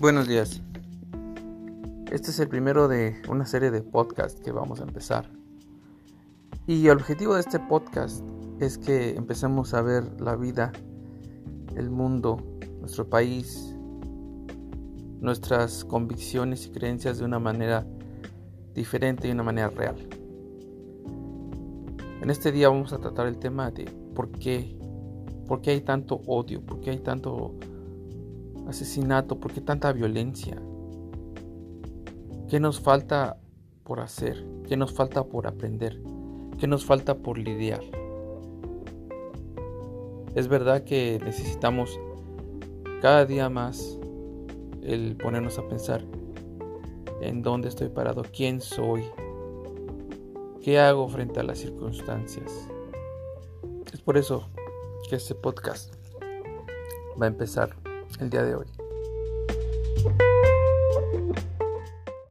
Buenos días. Este es el primero de una serie de podcasts que vamos a empezar. Y el objetivo de este podcast es que empecemos a ver la vida, el mundo, nuestro país, nuestras convicciones y creencias de una manera diferente y de una manera real. En este día vamos a tratar el tema de por qué, por qué hay tanto odio, por qué hay tanto asesinato, por qué tanta violencia, qué nos falta por hacer, qué nos falta por aprender, qué nos falta por lidiar. Es verdad que necesitamos cada día más el ponernos a pensar en dónde estoy parado, quién soy, qué hago frente a las circunstancias. Es por eso que este podcast va a empezar el día de hoy.